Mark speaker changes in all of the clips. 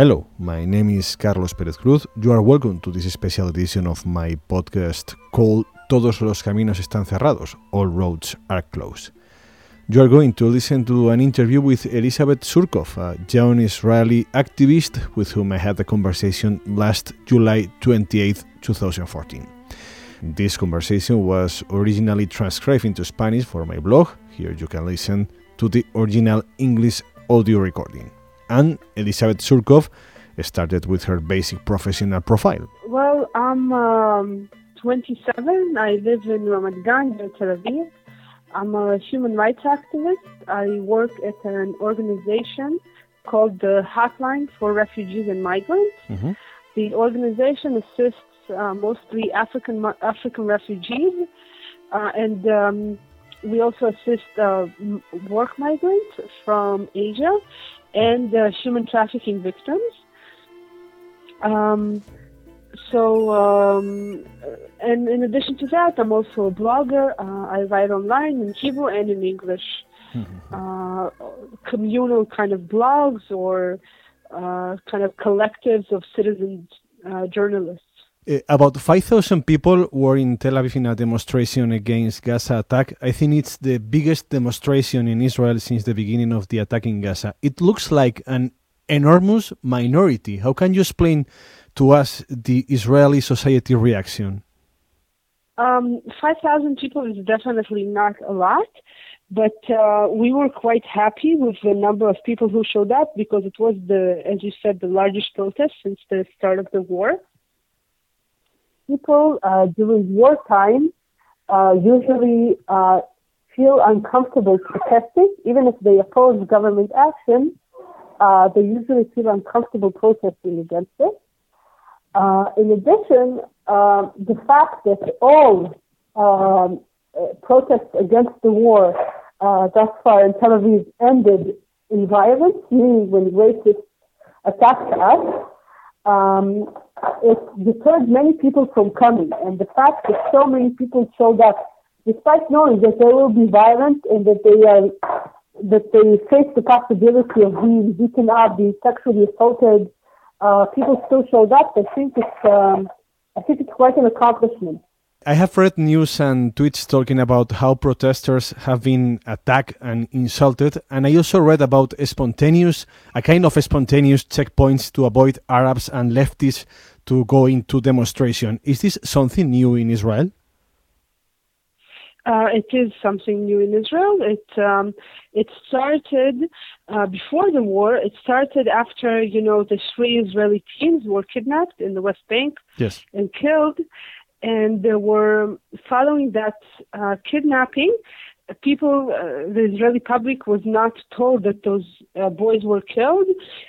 Speaker 1: Hello, my name is Carlos Pérez Cruz. You are welcome to this special edition of my podcast called Todos los caminos están cerrados, All roads are closed. You are going to listen to an interview with Elizabeth Tsurkov, a young Israeli activist with whom I had a conversation last July 28, 2014. This conversation was originally transcribed into Spanish for my blog. Here you can listen to the original English audio recording and Elizabeth Tsurkov started with her basic professional profile.
Speaker 2: Well, I'm um, 27. I live in Ramat Gan, Tel Aviv. I'm a human rights activist. I work at an organization called the Hotline for Refugees and Migrants. Mm-hmm. The organization assists uh, mostly African African refugees, uh, and um, we also assist uh, work migrants from Asia and uh, human trafficking victims. Um, so, um, and in addition to that, I'm also a blogger. Uh, I write online in Hebrew and in English. Mm-hmm. Uh, communal kind of blogs or uh, kind of collectives of citizen uh, journalists.
Speaker 1: Uh, about 5,000 people were in Tel Aviv in a demonstration against Gaza attack. I think it's the biggest demonstration in Israel since the beginning of the attack in Gaza. It looks like an enormous minority. How can you explain to us the Israeli society reaction?
Speaker 2: Um, 5,000 people is definitely not a lot, but uh, we were quite happy with the number of people who showed up because it was the, as you said, the largest protest since the start of the war people uh, during wartime uh, usually uh, feel uncomfortable protesting, even if they oppose government action. Uh, they usually feel uncomfortable protesting against it. Uh, in addition, uh, the fact that all um, protests against the war thus far in Tel Aviv ended in violence, meaning when racists attacked us, um, it deterred many people from coming. And the fact that so many people showed up, despite knowing that there will be violence and that they are that they face the possibility of being beaten up, being sexually assaulted, uh, people still showed up. I think it's um, I think it's quite an accomplishment.
Speaker 1: I have read news and tweets talking about how protesters have been attacked and insulted, and I also read about spontaneous, a kind of spontaneous checkpoints to avoid Arabs and leftists to go into demonstration. Is this something new in Israel?
Speaker 2: Uh, it is something new in Israel. It um, it started uh, before the war. It started after you know the three Israeli teens were kidnapped in the West Bank
Speaker 1: yes.
Speaker 2: and killed and there were following that uh, kidnapping people uh, the israeli public was not told that those uh, boys were killed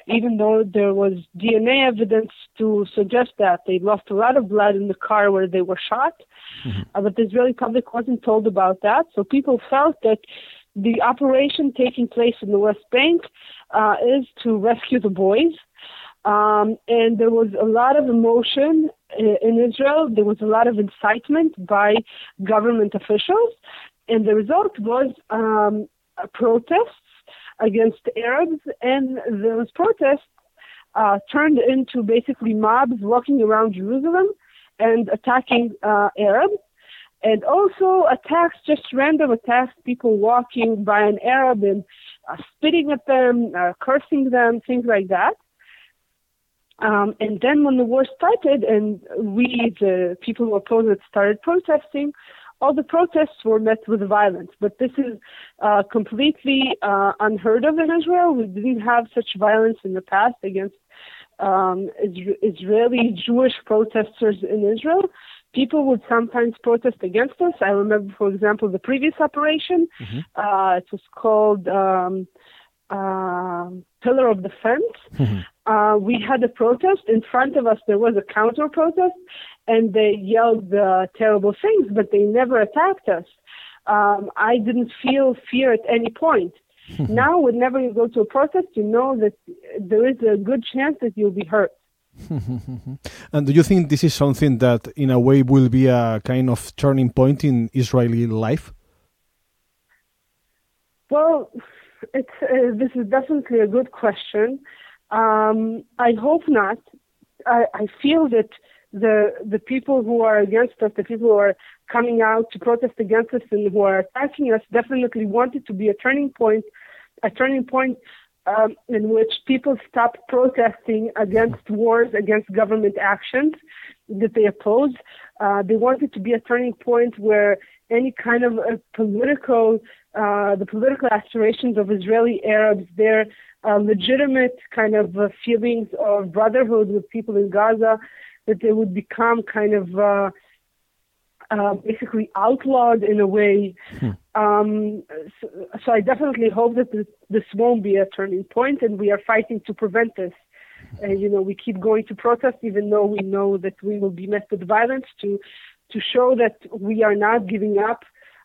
Speaker 2: even though there was dna evidence to suggest that they lost a lot of blood in the car where they were shot mm-hmm. Uh, but the israeli public wasn't told about that so people felt that the operation taking place in the west bank uh, is to rescue the boys um, and there was a lot of emotion in Israel. There was a lot of incitement by government officials, and the result was um, protests against Arabs, and those protests uh, turned into basically mobs walking around Jerusalem and attacking uh, Arabs. And also attacks, just random attacks, people walking by an Arab and uh, spitting at them, uh, cursing them, things like that. Um, and then when the war started and we, the people who opposed it, started protesting, all the protests were met with violence. But this is uh, completely uh, unheard of in Israel. We didn't have such violence in the past against um, Israeli Jewish protesters in Israel. People would sometimes protest against us. I remember, for example, the previous operation. Mm-hmm. Uh, it was called um, uh, Pillar of Defense. Mm-hmm uh, we had a protest. In front of us, there was a counter protest, and they yelled uh, terrible things, but they never attacked us. Um, I didn't feel fear at any point. now, whenever you go to a protest, you know that there is a good chance that you'll be hurt.
Speaker 1: and do you think this is something that, in a way, will be a kind of turning point in Israeli life?
Speaker 2: Well, it's uh, this is definitely a good question. Um, I hope not. I, I feel that the the people who are against us, the people who are coming out to protest against us and who are attacking us, definitely want it to be a turning point, a turning point um, in which people stop protesting against wars, against government actions that they oppose. Uh, they want it to be a turning point where any kind of a political, uh, the political aspirations of Israeli Arabs, their uh, legitimate kind of uh, feelings of brotherhood with people in Gaza, that they would become kind of uh, uh, basically outlawed in a way. Hmm. Um, so, so, I definitely hope that this, this, won't be a turning point, and we are fighting to prevent this. And you know, we keep going to protest, even though we know that we will be met with violence, to to show that we are not giving up.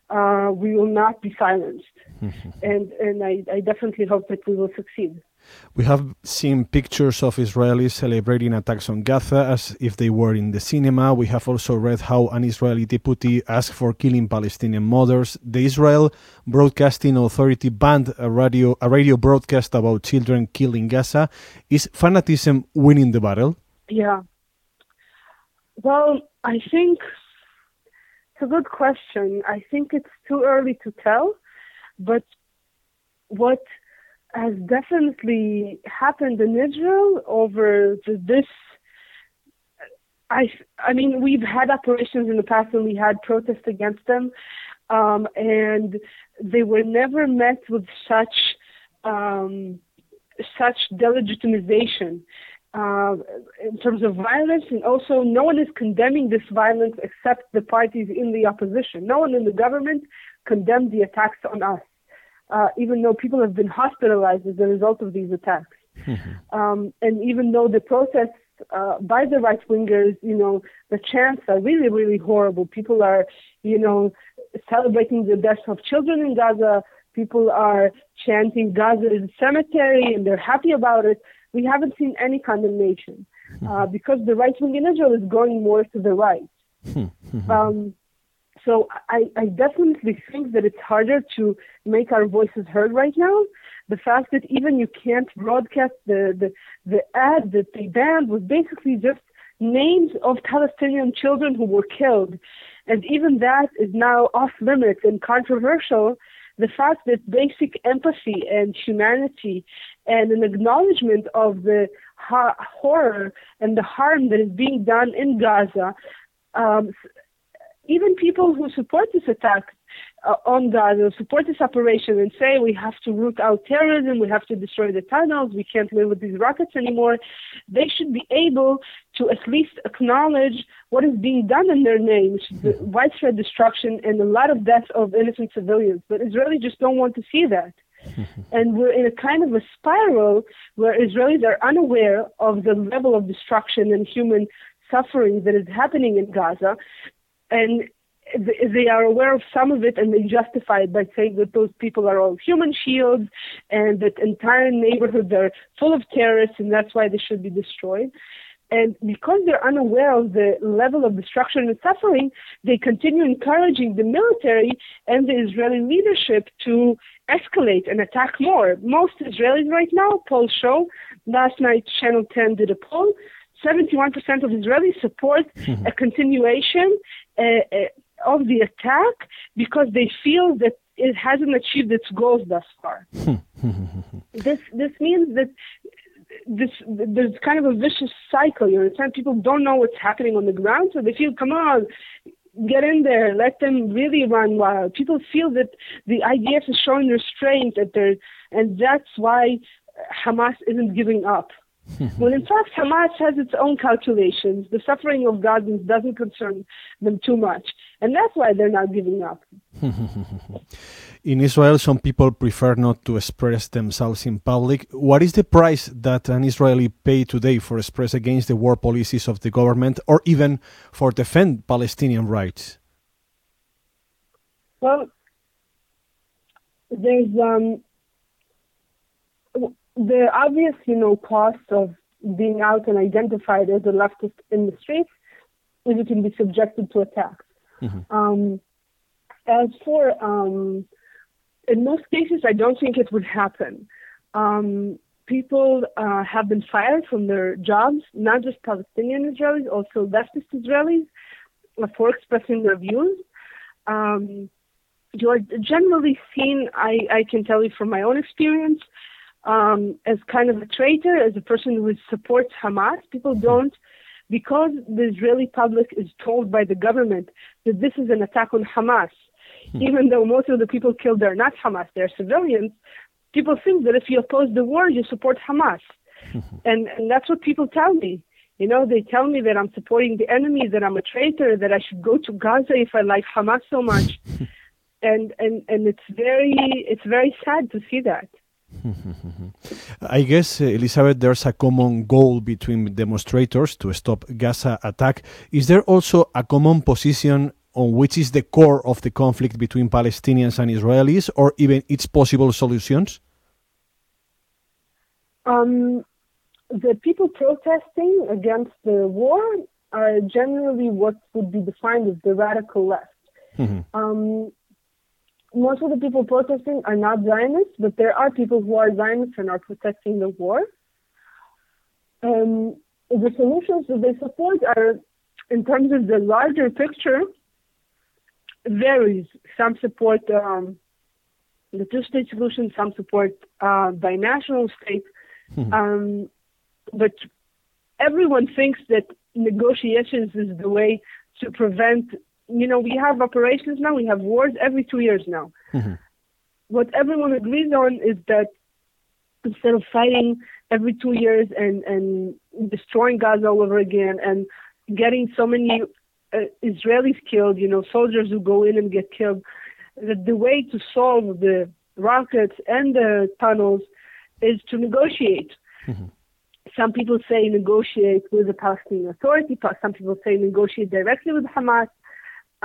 Speaker 2: Uh, we will not be silenced, and and I, I definitely hope that we will succeed.
Speaker 1: We have seen pictures of Israelis celebrating attacks on Gaza as if they were in the cinema. We have also read how an Israeli deputy asked for killing Palestinian mothers. The Israel Broadcasting Authority banned a radio, a radio broadcast about children killed in Gaza. Is fanaticism winning the battle?
Speaker 2: Yeah. Well, I think it's a good question. I think it's too early to tell, but what has definitely happened in Israel over this. I, I mean, we've had operations in the past and we had protests against them, um, and they were never met with such um, such delegitimization uh, in terms of violence, and also no one is condemning this violence except the parties in the opposition. No one in the government condemned the attacks on us uh, even though people have been hospitalized as a result of these attacks. Mm-hmm. Um, and even though the protests uh, by the right wingers, you know, the chants are really, really horrible. People are, you know, celebrating the deaths of children in Gaza. People are chanting Gaza is a cemetery and they're happy about it. We haven't seen any condemnation uh, mm-hmm. because the right wing in Israel is going more to the right. Mm-hmm. Um, so I, I definitely think that it's harder to make our voices heard right now. The fact that even you can't broadcast the, the, the ad that they banned was basically just names of Palestinian children who were killed. And even that is now off limits and controversial. The fact that basic empathy and humanity and an acknowledgement of the ha- horror and the harm that is being done in Gaza um, even people who support this attack uh, on Gaza, support this operation, and say we have to root out terrorism, we have to destroy the tunnels, we can't live with these rockets anymore, they should be able to at least acknowledge what is being done in their name, which is the hmm. widespread destruction and a lot of death of innocent civilians. But Israelis just don't want to see that. and we're in a kind of a spiral where Israelis are unaware of the level of destruction and human suffering that is happening in Gaza and they are aware of some of it and they justify it by saying that those people are all human shields and that entire neighborhoods are full of terrorists and that's why they should be destroyed. And because they're unaware of the level of destruction and suffering, they continue encouraging the military and the Israeli leadership to escalate and attack more. Most Israelis right now, polls show, last night Channel 10 did a poll, 71% of Israelis support a continuation uh, uh, of the attack because they feel that it hasn't achieved its goals thus far. this this means that this there's kind of a vicious cycle. You understand? People don't know what's happening on the ground, so they feel, come on, get in there, let them really run wild. People feel that the IDF is showing restraint at their, and that's why Hamas isn't giving up. When in fact Hamas has its own calculations. The suffering of Gazans doesn't concern them too much, and that's why they're not giving up.
Speaker 1: in Israel, some people prefer not to express themselves in public. What is the price that an Israeli pay today for express against the war policies of the government, or even for defend Palestinian rights?
Speaker 2: Well, there's um, the obvious, you know, cost of being out and identified as a leftist in the streets is you can be subjected to attacks. Mm-hmm. Um, as for, um, in most cases, I don't think it would happen. Um, people uh, have been fired from their jobs, not just Palestinian Israelis, also leftist Israelis, uh, for expressing their views. Um, you're generally seen, I, I can tell you from my own experience, um, as kind of a traitor, as a person who supports Hamas. People don't, because the Israeli public is told by the government that this is an attack on Hamas, hmm. even though most of the people killed are not Hamas, they're civilians. People think that if you oppose the war, you support Hamas. and, and that's what people tell me. You know, they tell me that I'm supporting the enemy, that I'm a traitor, that I should go to Gaza if I like Hamas so much. and, and, and it's very, it's very sad to see that.
Speaker 1: I guess, uh, Elizabeth, there's a common goal between demonstrators to stop Gaza attack. Is there also a common position on which is the core of the conflict between Palestinians and Israelis, or even its possible solutions?
Speaker 2: Um, the people protesting against the war are generally what would be defined as the radical left. Mm-hmm. Um, most of the people protesting are not Zionists, but there are people who are Zionists and are protesting the war. Um, the solutions that they support are, in terms of the larger picture, varies. Some support um, the two-state solution, some support uh, binational state, hmm. um, but everyone thinks that negotiations is the way to prevent you know, we have operations now, we have wars every two years now. Mm-hmm. What everyone agrees on is that instead of fighting every two years and, and destroying Gaza all over again and getting so many uh, Israelis killed, you know, soldiers who go in and get killed, that the way to solve the rockets and the tunnels is to negotiate. Mm-hmm. Some people say negotiate with the Palestinian Authority. Some people say negotiate directly with Hamas.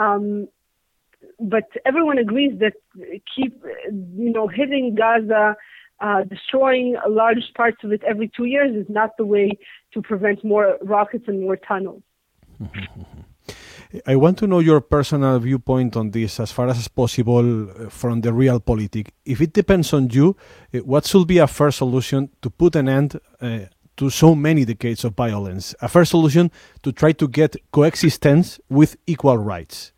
Speaker 2: Um, but everyone agrees that keep, you know, hitting Gaza, uh, destroying large parts of it every two years is not the way to prevent more rockets and more tunnels.
Speaker 1: I want to know your personal viewpoint on this as far as possible uh, from the realpolitik. If it depends on you, uh, what should be a fair solution to put an end uh, to so many decades of violence. A fair solution to try to get coexistence with equal rights.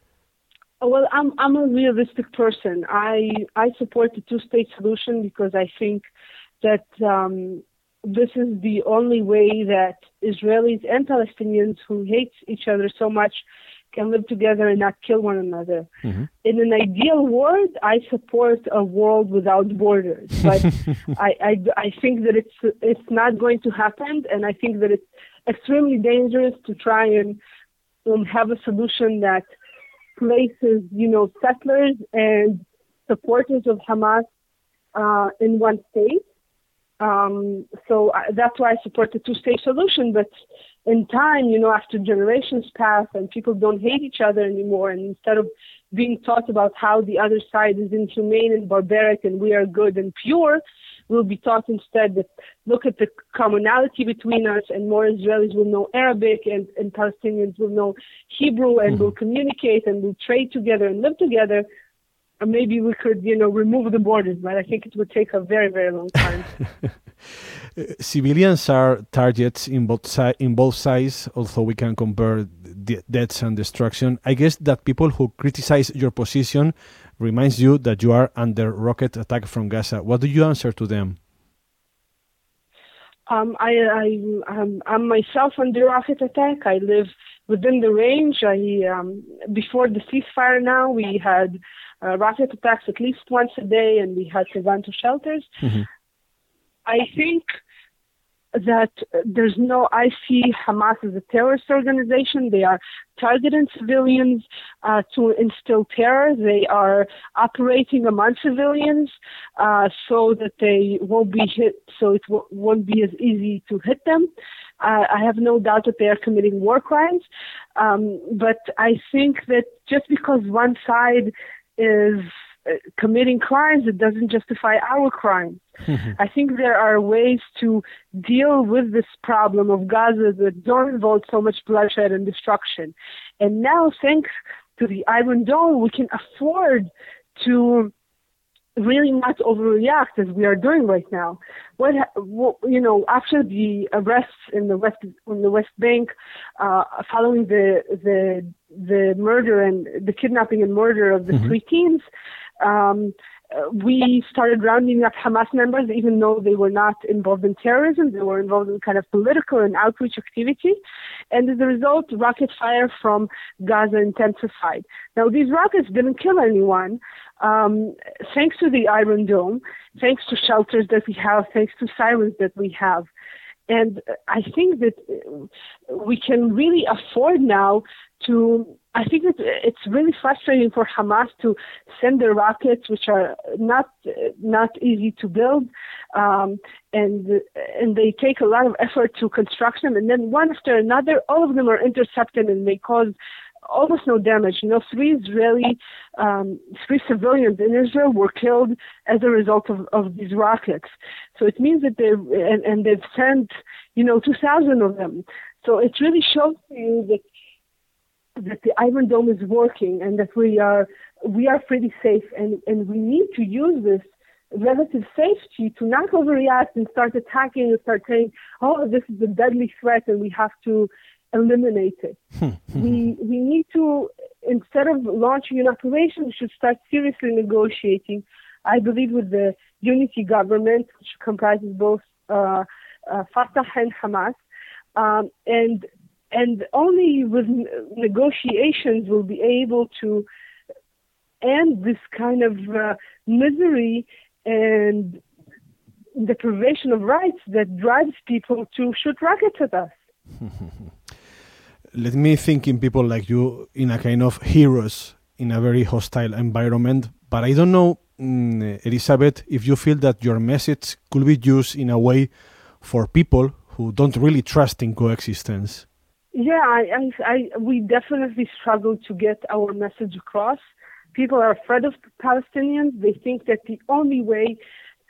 Speaker 2: Oh, well, I'm I'm a realistic person. I I support the two-state solution because I think that um, this is the only way that Israelis and Palestinians who hate each other so much can live together and not kill one another. Mm-hmm. In an ideal world, I support a world without borders, but I, I, I think that it's it's not going to happen, and I think that it's extremely dangerous to try and um, have a solution that places, you know, settlers and supporters of Hamas uh, in one state. Um, so I, that's why I support the two-state solution. But in time, you know, after generations pass and people don't hate each other anymore, and instead of being taught about how the other side is inhumane and barbaric and we are good and pure, we'll be taught instead that look at the commonality between us and more Israelis will know Arabic and, and Palestinians will know Hebrew and mm-hmm. will communicate and will trade together and live together. And maybe we could, you know, remove the borders, but I think it would take a very, very long time.
Speaker 1: Uh, civilians are targets in both si- in both sides. Although we can compare deaths and destruction, I guess that people who criticize your position reminds you that you are under rocket attack from Gaza. What do you answer to them?
Speaker 2: Um, I, I, I'm, I'm myself under rocket attack. I live within the range. I, um, before the ceasefire now, we had uh, rocket attacks at least once a day, and we had to shelters. Mm-hmm. I think that there's no, I see Hamas as a terrorist organization. They are targeting civilians uh, to instill terror. They are operating among civilians uh, so that they won't be hit, so it w- won't be as easy to hit them. Uh, I have no doubt that they are committing war crimes. Um, but I think that just because one side is uh, committing crimes, it doesn't justify our crimes. I think there are ways to deal with this problem of Gaza that don't involve so much bloodshed and destruction. And now, thanks to the Iron Dome, we can afford to really not overreact as we are doing right now. What, what you know, after the arrests in the west in the West Bank, uh, following the the the murder and the kidnapping and murder of the mm-hmm. three teens, um, we started rounding up Hamas members, even though they were not involved in terrorism. They were involved in kind of political and outreach activity. And as a result, rocket fire from Gaza intensified. Now, these rockets didn't kill anyone. Um, thanks to the Iron Dome, thanks to shelters that we have, thanks to sirens that we have. And I think that we can really afford now to I think it's, it's really frustrating for Hamas to send their rockets, which are not not easy to build, um, and and they take a lot of effort to construct them, and then one after another, all of them are intercepted and they cause almost no damage. You know, three Israeli, um, three civilians in Israel were killed as a result of, of these rockets. So it means that they and, and they've sent, you know, 2,000 of them. So it really shows you that that the Iron Dome is working and that we are we are pretty safe and, and we need to use this relative safety to not overreact and start attacking and start saying, oh, this is a deadly threat and we have to eliminate it. we we need to instead of launching an operation, we should start seriously negotiating. I believe with the unity government, which comprises both uh, uh, Fatah and Hamas, um, and and only with negotiations will be able to end this kind of uh, misery and deprivation of rights that drives people to shoot rockets at us.
Speaker 1: Let me think in people like you in a kind of heroes in a very hostile environment. But I don't know, mm, Elizabeth, if you feel that your message could be used in a way for people who don't really trust in coexistence.
Speaker 2: Yeah, I, I, I, we definitely struggle to get our message across. People are afraid of Palestinians. They think that the only way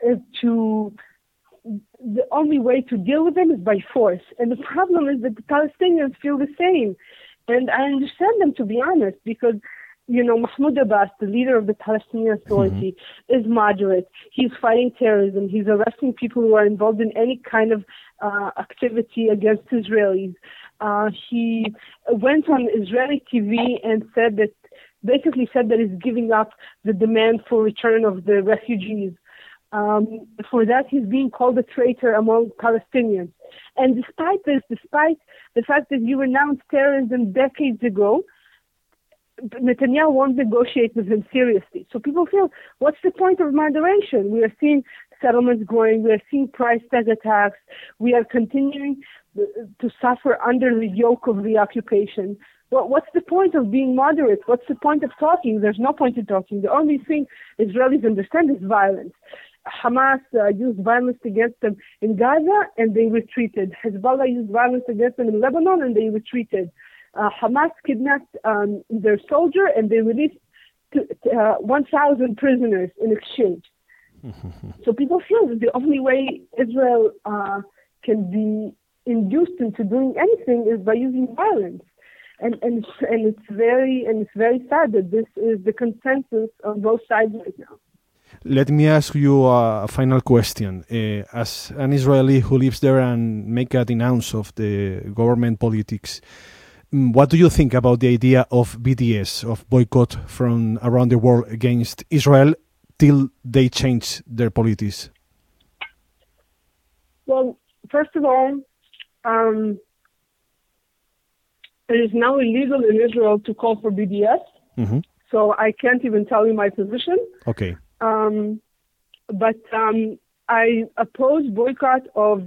Speaker 2: uh, to the only way to deal with them is by force. And the problem is that the Palestinians feel the same. And I understand them to be honest, because you know, Mahmoud Abbas, the leader of the Palestinian Authority, mm-hmm. is moderate. He's fighting terrorism. He's arresting people who are involved in any kind of uh, activity against Israelis. Uh, he went on Israeli TV and said that, basically said that he's giving up the demand for return of the refugees. Um, for that, he's being called a traitor among Palestinians. And despite this, despite the fact that you renounced terrorism decades ago, Netanyahu won't negotiate with him seriously. So people feel, what's the point of moderation? We are seeing settlements growing. We are seeing price tag attacks. We are continuing to suffer under the yoke of the occupation. Well, what's the point of being moderate? What's the point of talking? There's no point in talking. The only thing Israelis understand is violence. Hamas uh, used violence against them in Gaza and they retreated. Hezbollah used violence against them in Lebanon and they retreated. Uh, Hamas kidnapped um, their soldier and they released uh, 1,000 prisoners in exchange. so people feel that the only way Israel uh, can be induced into doing anything is by using violence. And, and, it's, and it's very and it's very sad that this is the consensus on both sides right now.
Speaker 1: Let me ask you a final question. Uh, as an Israeli who lives there and make a denounce of the government politics, mm, what do you think about the idea of BDS, of boycott from around the world against Israel till they change their politics?
Speaker 2: Well, first of all, um, it is now illegal in Israel to call for BDS. Mm-hmm. So I can't even tell you my position.
Speaker 1: Okay.
Speaker 2: Um, but um, I oppose boycott of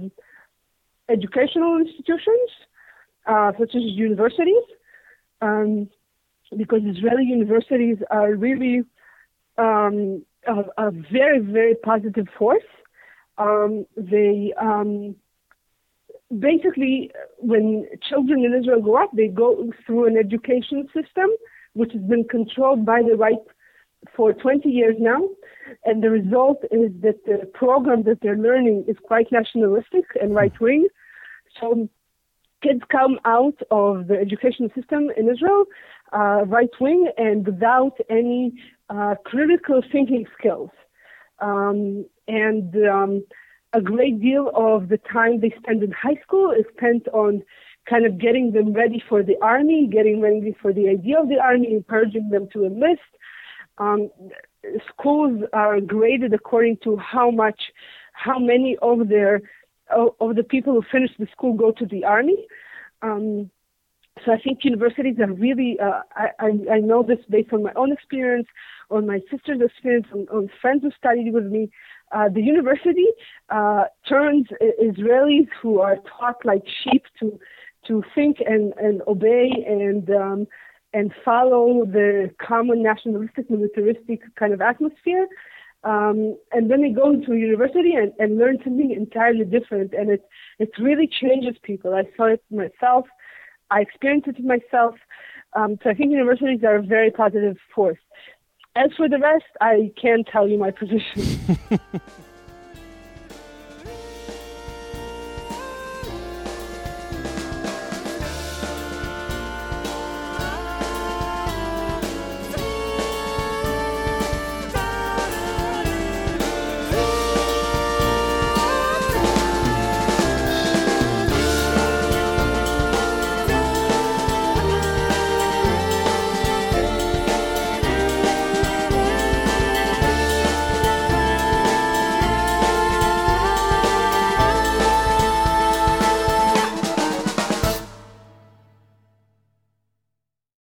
Speaker 2: educational institutions, uh, such as universities, um, because Israeli universities are really um, a, a, very, very positive force. Um, they um, basically, when children in Israel grow up, they go through an education system which has been controlled by the right for 20 years now. And the result is that the program that they're learning is quite nationalistic and right wing. So kids come out of the education system in Israel uh, right wing and without any uh, critical thinking skills. Um, and um, a great deal of the time they spend in high school is spent on kind of getting them ready for the army, getting ready for the idea of the army, encouraging them to enlist. Um, schools are graded according to how much, how many of their of the people who finish the school go to the army. Um, so I think universities are really, uh, I, I, know this based on my own experience, on my sister's experience, on, on friends who studied with me. Uh, the university uh, turns Israelis who are taught like sheep to to think and, and obey and um, and follow the common nationalistic militaristic kind of atmosphere. Um, and then they go into university and, and learn something entirely different, and it it really changes people. I saw it myself. I experienced it myself. Um, so I think universities are a very positive force. As for the rest, I can't tell you my position.